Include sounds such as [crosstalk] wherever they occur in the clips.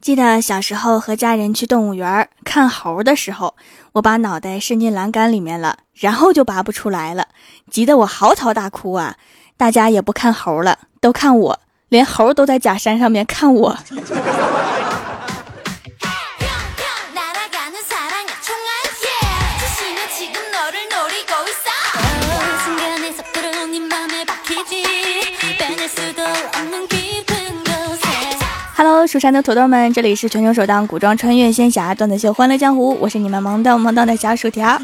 记得小时候和家人去动物园看猴的时候，我把脑袋伸进栏杆里面了，然后就拔不出来了，急得我嚎啕大哭啊！大家也不看猴了，都看我，连猴都在假山上面看我。Hello，蜀山的土豆们，这里是全球首档古装穿越仙侠段子秀《欢乐江湖》，我是你们萌到萌到的小薯条。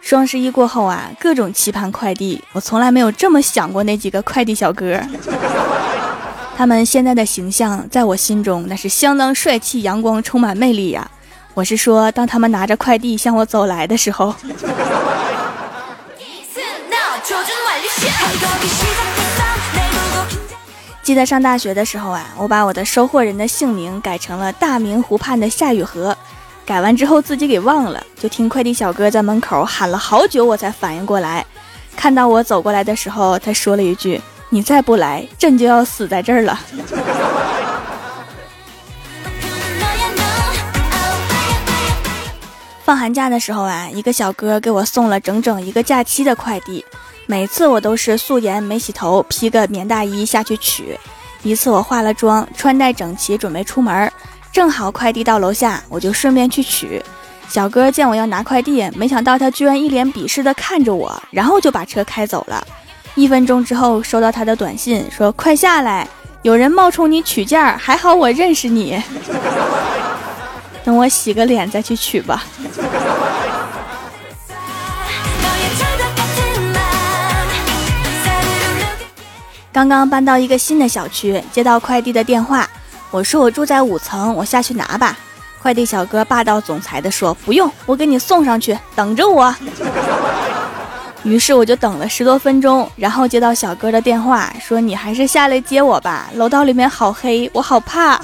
双十一过后啊，各种期盼快递，我从来没有这么想过那几个快递小哥。他们现在的形象在我心中那是相当帅气、阳光、充满魅力呀。我是说，当他们拿着快递向我走来的时候。记得上大学的时候啊，我把我的收货人的姓名改成了大明湖畔的夏雨荷。改完之后自己给忘了，就听快递小哥在门口喊了好久，我才反应过来。看到我走过来的时候，他说了一句：“你再不来，朕就要死在这儿了。”放寒假的时候啊，一个小哥给我送了整整一个假期的快递。每次我都是素颜没洗头，披个棉大衣下去取。一次我化了妆，穿戴整齐，准备出门，正好快递到楼下，我就顺便去取。小哥见我要拿快递，没想到他居然一脸鄙视的看着我，然后就把车开走了。一分钟之后，收到他的短信，说快下来，有人冒充你取件，还好我认识你。[laughs] 等我洗个脸再去取吧。刚刚搬到一个新的小区，接到快递的电话，我说我住在五层，我下去拿吧。快递小哥霸道总裁的说不用，我给你送上去，等着我。[laughs] 于是我就等了十多分钟，然后接到小哥的电话，说你还是下来接我吧，楼道里面好黑，我好怕。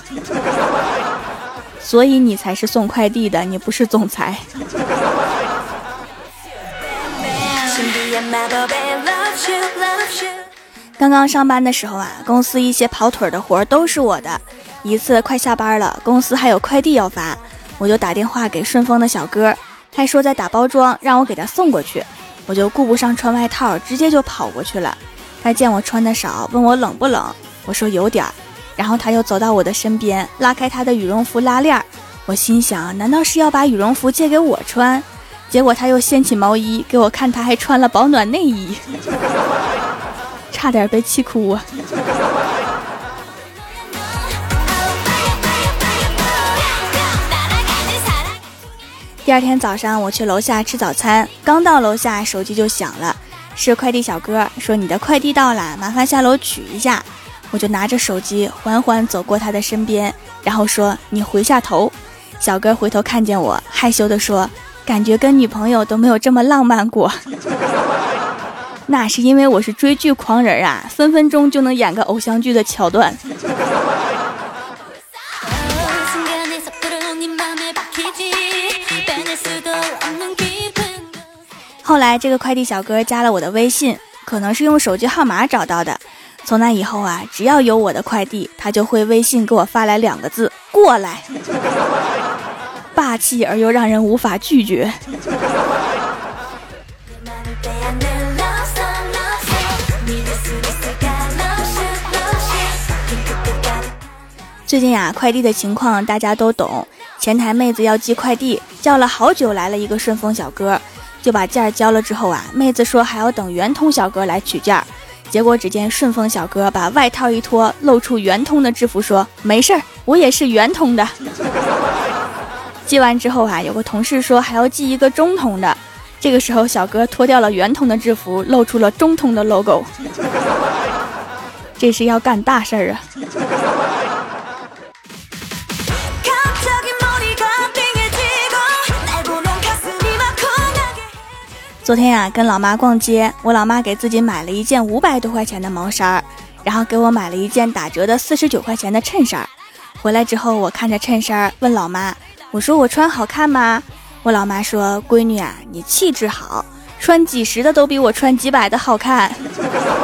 [laughs] 所以你才是送快递的，你不是总裁。刚刚上班的时候啊，公司一些跑腿的活都是我的。一次快下班了，公司还有快递要发，我就打电话给顺丰的小哥，他说在打包装，让我给他送过去。我就顾不上穿外套，直接就跑过去了。他见我穿的少，问我冷不冷，我说有点儿。然后他又走到我的身边，拉开他的羽绒服拉链儿。我心想，难道是要把羽绒服借给我穿？结果他又掀起毛衣给我看，他还穿了保暖内衣。差点被气哭啊！第二天早上，我去楼下吃早餐，刚到楼下，手机就响了，是快递小哥说：“你的快递到了，麻烦下楼取一下。”我就拿着手机缓缓走过他的身边，然后说：“你回下头。”小哥回头看见我，害羞地说：“感觉跟女朋友都没有这么浪漫过。”那是因为我是追剧狂人啊，分分钟就能演个偶像剧的桥段。后来这个快递小哥加了我的微信，可能是用手机号码找到的。从那以后啊，只要有我的快递，他就会微信给我发来两个字：过来。霸气而又让人无法拒绝。最近呀，快递的情况大家都懂。前台妹子要寄快递，叫了好久，来了一个顺丰小哥，就把件儿交了之后啊，妹子说还要等圆通小哥来取件儿。结果只见顺丰小哥把外套一脱，露出圆通的制服，说：“没事儿，我也是圆通的。[laughs] ”寄完之后啊，有个同事说还要寄一个中通的。这个时候，小哥脱掉了圆通的制服，露出了中通的 logo。[laughs] 这是要干大事儿啊！昨天呀，跟老妈逛街，我老妈给自己买了一件五百多块钱的毛衫，然后给我买了一件打折的四十九块钱的衬衫。回来之后，我看着衬衫，问老妈：“我说我穿好看吗？”我老妈说：“闺女啊，你气质好，穿几十的都比我穿几百的好看。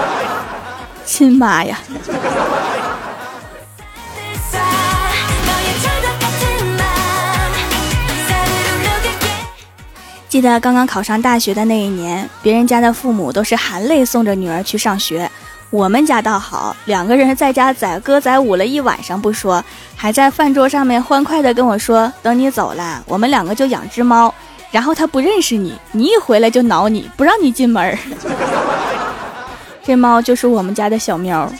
[laughs] ”亲妈呀！记得刚刚考上大学的那一年，别人家的父母都是含泪送着女儿去上学，我们家倒好，两个人在家载歌载舞了一晚上不说，还在饭桌上面欢快的跟我说：“等你走了，我们两个就养只猫，然后他不认识你，你一回来就挠你，不让你进门。[laughs] ” [laughs] 这猫就是我们家的小喵。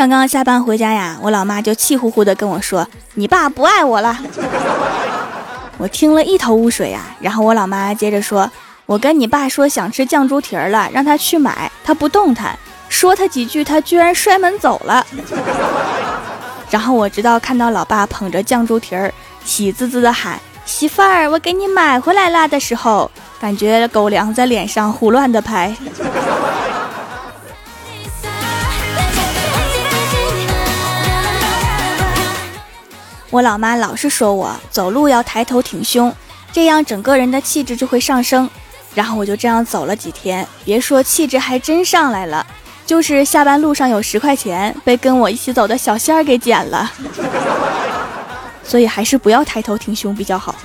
刚刚下班回家呀，我老妈就气呼呼的跟我说：“你爸不爱我了。[laughs] ”我听了一头雾水呀。然后我老妈接着说：“我跟你爸说想吃酱猪蹄儿了，让他去买，他不动弹。说他几句，他居然摔门走了。[laughs] ”然后我直到看到老爸捧着酱猪蹄儿，喜滋滋的喊：“媳妇儿，我给你买回来啦！”的时候，感觉狗粮在脸上胡乱的拍。我老妈老是说我走路要抬头挺胸，这样整个人的气质就会上升。然后我就这样走了几天，别说气质还真上来了，就是下班路上有十块钱被跟我一起走的小仙儿给捡了。所以还是不要抬头挺胸比较好。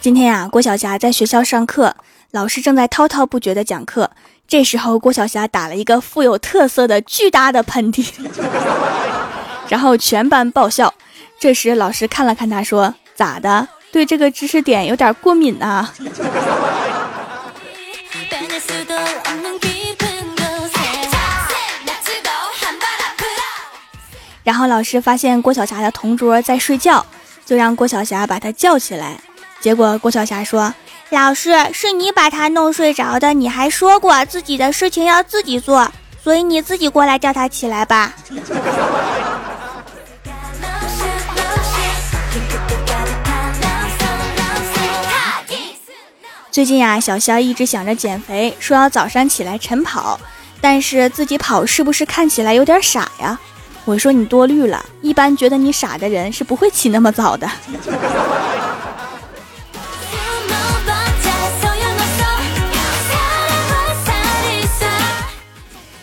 今天呀，郭晓霞在学校上课。老师正在滔滔不绝地讲课，这时候郭晓霞打了一个富有特色的巨大的喷嚏，[laughs] 然后全班爆笑。这时老师看了看他，说：“咋的？对这个知识点有点过敏啊？” [laughs] 然后老师发现郭晓霞的同桌在睡觉，就让郭晓霞把他叫起来。结果郭晓霞说。老师，是你把他弄睡着的，你还说过自己的事情要自己做，所以你自己过来叫他起来吧。[laughs] 最近呀，小肖一直想着减肥，说要早上起来晨跑，但是自己跑是不是看起来有点傻呀？我说你多虑了，一般觉得你傻的人是不会起那么早的。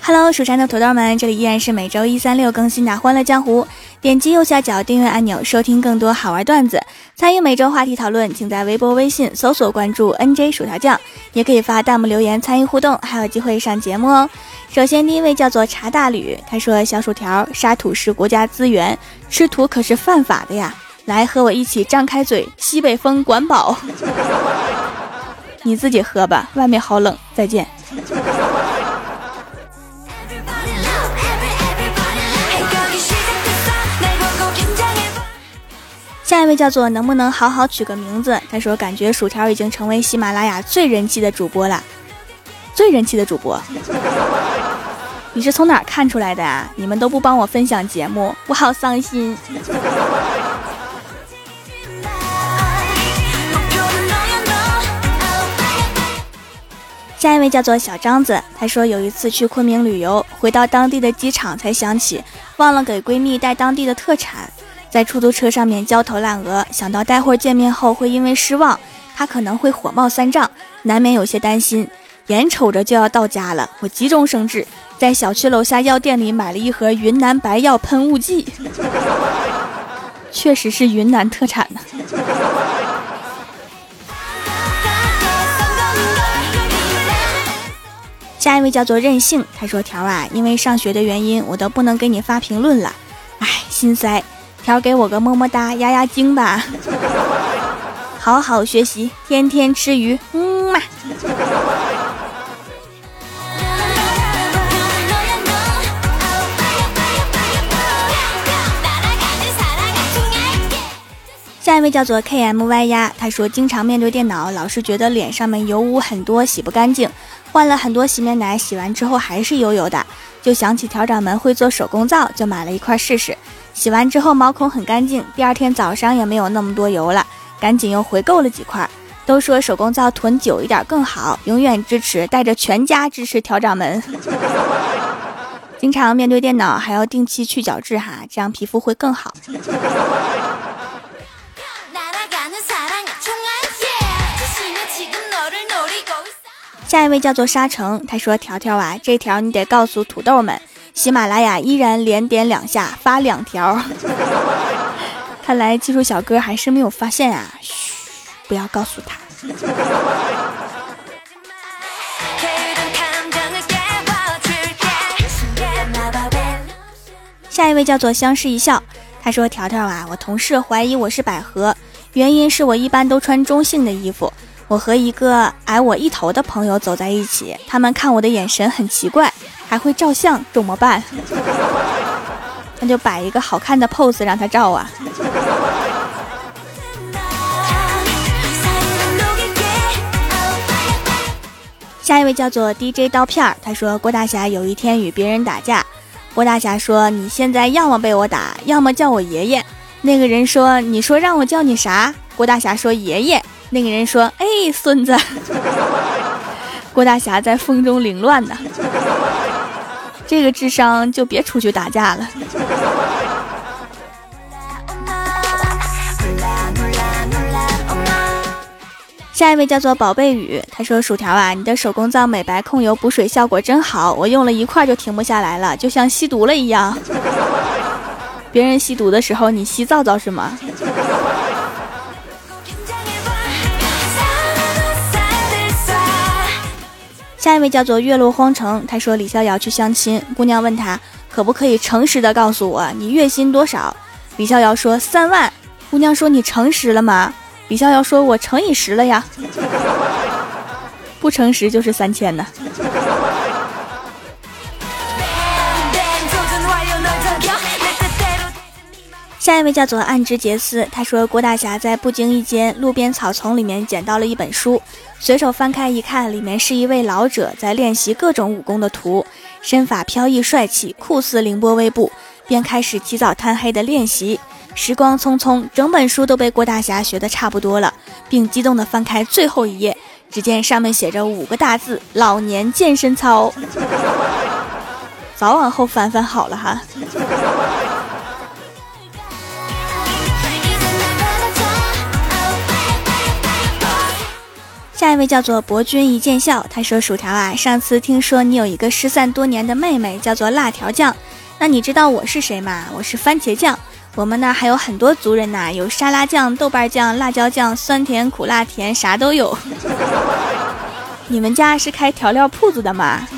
Hello，蜀山的土豆们，这里依然是每周一、三、六更新的《欢乐江湖》。点击右下角订阅按钮，收听更多好玩段子，参与每周话题讨论，请在微博、微信搜索关注 NJ 薯条酱，也可以发弹幕留言参与互动，还有机会上节目哦。首先，第一位叫做茶大吕，他说：“小薯条，沙土是国家资源，吃土可是犯法的呀！来和我一起张开嘴，西北风管饱。[laughs] 你自己喝吧，外面好冷。再见。”下一位叫做能不能好好取个名字？他说感觉薯条已经成为喜马拉雅最人气的主播了，最人气的主播，[laughs] 你是从哪看出来的啊？你们都不帮我分享节目，我好伤心。下一位叫做小张子，他说有一次去昆明旅游，回到当地的机场才想起忘了给闺蜜带当地的特产。在出租车上面焦头烂额，想到待会儿见面后会因为失望，他可能会火冒三丈，难免有些担心。眼瞅着就要到家了，我急中生智，在小区楼下药店里买了一盒云南白药喷雾剂，[laughs] 确实是云南特产呢。下一位叫做任性，他说：“条啊，因为上学的原因，我都不能给你发评论了，哎，心塞。”条给我个么么哒，压压惊吧。[laughs] 好好学习，天天吃鱼。嗯嘛。下一位叫做 K M Y 呀，他说经常面对电脑，老是觉得脸上面油污很多，洗不干净，换了很多洗面奶，洗完之后还是油油的，就想起条掌门会做手工皂，就买了一块试试。洗完之后毛孔很干净，第二天早上也没有那么多油了，赶紧又回购了几块。都说手工皂囤久一点更好，永远支持，带着全家支持调掌门。[laughs] 经常面对电脑还要定期去角质哈，这样皮肤会更好。下一位叫做沙城，他说：“条条啊，这条你得告诉土豆们，喜马拉雅依然连点两下发两条。[laughs] 看来技术小哥还是没有发现啊，嘘，不要告诉他。”下一位叫做相视一笑，他说：“条条啊，我同事怀疑我是百合，原因是我一般都穿中性的衣服。”我和一个矮我一头的朋友走在一起，他们看我的眼神很奇怪，还会照相，怎么办？[laughs] 那就摆一个好看的 pose 让他照啊。下一位叫做 DJ 刀片儿，他说郭大侠有一天与别人打架，郭大侠说你现在要么被我打，要么叫我爷爷。那个人说你说让我叫你啥？郭大侠说爷爷。那个人说：“哎，孙子，郭大侠在风中凌乱呢，这个智商就别出去打架了。”下一位叫做宝贝雨，他说：“薯条啊，你的手工皂美白控油补水效果真好，我用了一块就停不下来了，就像吸毒了一样。别人吸毒的时候，你吸皂皂是吗？”下一位叫做月落荒城，他说李逍遥去相亲，姑娘问他可不可以诚实的告诉我你月薪多少？李逍遥说三万。姑娘说你诚实了吗？李逍遥说我乘以十了呀。[laughs] 不诚实就是三千呢。下一位叫做暗之杰斯，他说郭大侠在不经意间路边草丛里面捡到了一本书，随手翻开一看，里面是一位老者在练习各种武功的图，身法飘逸帅气，酷似凌波微步，便开始起早贪黑的练习。时光匆匆，整本书都被郭大侠学得差不多了，并激动地翻开最后一页，只见上面写着五个大字：老年健身操。早往后翻翻好了哈。下一位叫做博君一见笑，他说：“薯条啊，上次听说你有一个失散多年的妹妹，叫做辣条酱。那你知道我是谁吗？我是番茄酱。我们那还有很多族人呐，有沙拉酱、豆瓣酱、辣椒酱，酸甜苦辣甜啥都有。[laughs] 你们家是开调料铺子的吗？” [laughs]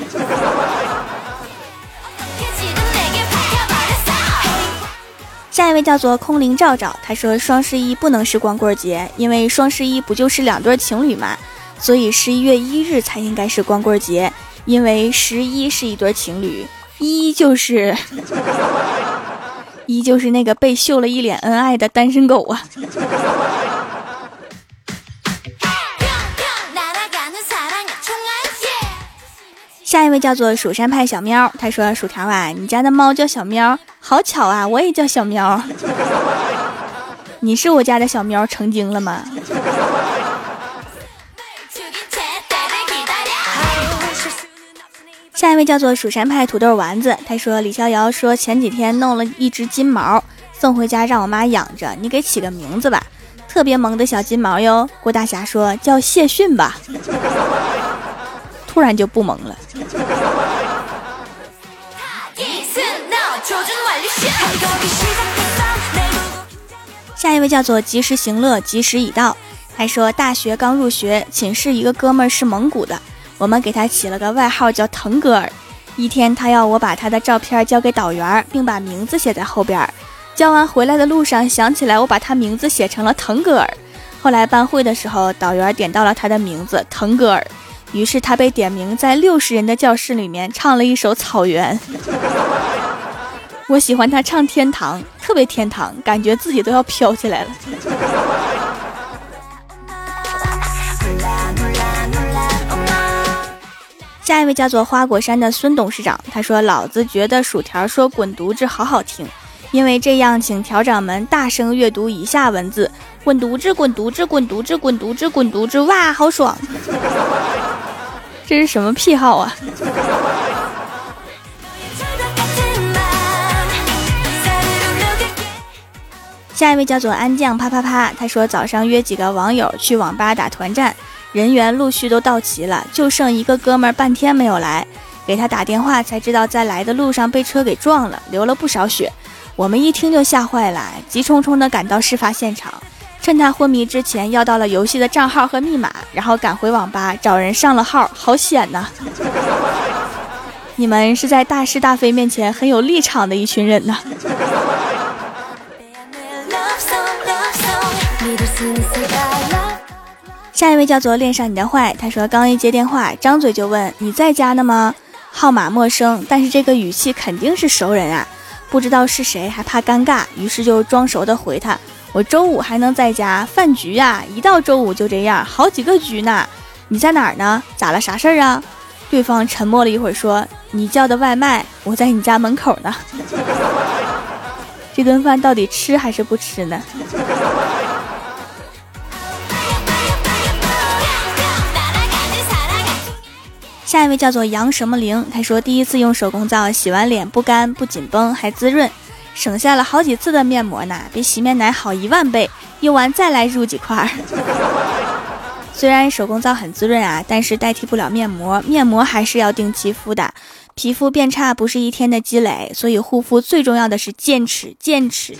下一位叫做空灵照照，他说双十一不能是光棍节，因为双十一不就是两对情侣吗？所以十一月一日才应该是光棍节，因为十一是一对情侣，一就是 [laughs] 一就是那个被秀了一脸恩爱的单身狗啊。下一位叫做蜀山派小喵，他说：“薯条啊，你家的猫叫小喵，好巧啊，我也叫小喵。你是我家的小喵成精了吗？”下一位叫做蜀山派土豆丸子，他说：“李逍遥说前几天弄了一只金毛送回家让我妈养着，你给起个名字吧，特别萌的小金毛哟。”郭大侠说：“叫谢逊吧。[laughs] ”突然就不萌了。下一位叫做及时行乐，及时已到。还说大学刚入学，寝室一个哥们儿是蒙古的，我们给他起了个外号叫腾格尔。一天，他要我把他的照片交给导员，并把名字写在后边。交完回来的路上，想起来我把他名字写成了腾格尔。后来班会的时候，导员点到了他的名字腾格尔。于是他被点名在六十人的教室里面唱了一首《草原》。[laughs] 我喜欢他唱《天堂》，特别天堂，感觉自己都要飘起来了。下一位叫做花果山的孙董事长，他说：“老子觉得薯条说滚犊子好好听，因为这样，请条掌们大声阅读以下文字：滚犊子，滚犊子，滚犊子，滚犊子，滚犊子，哇，好爽！”这是什么癖好啊？下一位叫做安酱啪啪啪，他说早上约几个网友去网吧打团战，人员陆续都到齐了，就剩一个哥们儿半天没有来。给他打电话才知道，在来的路上被车给撞了，流了不少血。我们一听就吓坏了，急匆匆的赶到事发现场，趁他昏迷之前要到了游戏的账号和密码，然后赶回网吧找人上了号，好险呐！你们是在大是大非面前很有立场的一群人呐。下一位叫做恋上你的坏，他说刚一接电话，张嘴就问你在家呢吗？号码陌生，但是这个语气肯定是熟人啊，不知道是谁，还怕尴尬，于是就装熟的回他：我周五还能在家饭局呀，一到周五就这样，好几个局呢。你在哪儿呢？咋了？啥事儿啊？对方沉默了一会儿，说：你叫的外卖，我在你家门口呢。这顿饭到底吃还是不吃呢？下一位叫做杨什么灵，他说第一次用手工皂洗完脸不干不紧绷还滋润，省下了好几次的面膜呢，比洗面奶好一万倍。用完再来入几块。[laughs] 虽然手工皂很滋润啊，但是代替不了面膜，面膜还是要定期敷的。皮肤变差不是一天的积累，所以护肤最重要的是坚持，坚持。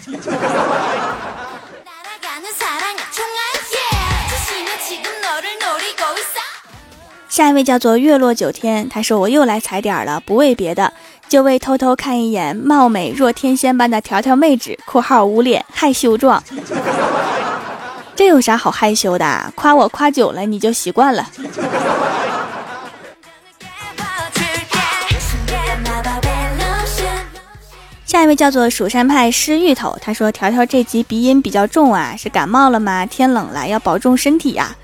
下一位叫做月落九天，他说我又来踩点了，不为别的，就为偷偷看一眼貌美若天仙般的条条妹纸（括号捂脸害羞状）。[laughs] 这有啥好害羞的？夸我夸久了你就习惯了。下一位叫做蜀山派湿芋头，他说条条这集鼻音比较重啊，是感冒了吗？天冷了要保重身体呀。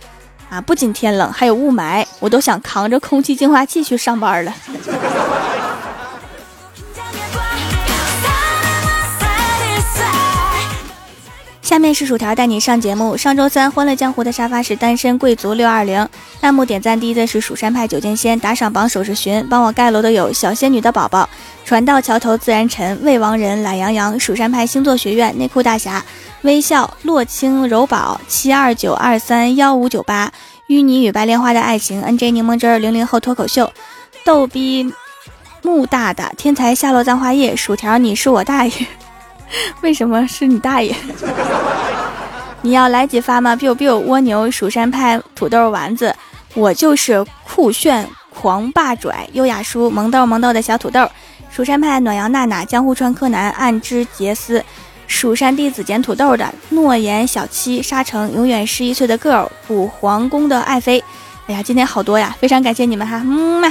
不仅天冷，还有雾霾，我都想扛着空气净化器去上班了。下面是薯条带你上节目。上周三，欢乐江湖的沙发是单身贵族六二零。弹幕点赞第一的是蜀山派九剑仙，打赏榜首是寻。帮我盖楼的有小仙女的宝宝、船到桥头自然沉、未亡人、懒洋洋、蜀山派星座学院、内裤大侠。微笑洛青柔宝七二九二三幺五九八淤泥与白莲花的爱情 N J 柠檬汁零零后脱口秀逗逼木大大天才夏洛簪花叶薯条你是我大爷，[laughs] 为什么是你大爷？你要来几发吗？biu biu 蜗牛蜀山派土豆丸子，我就是酷炫狂霸拽优雅叔萌豆萌豆的小土豆，蜀山派暖阳娜娜江户川柯南暗之杰斯。蜀山弟子捡土豆的诺言小七沙城永远十一岁的 girl 补皇宫的爱妃，哎呀，今天好多呀，非常感谢你们哈，嗯嘛。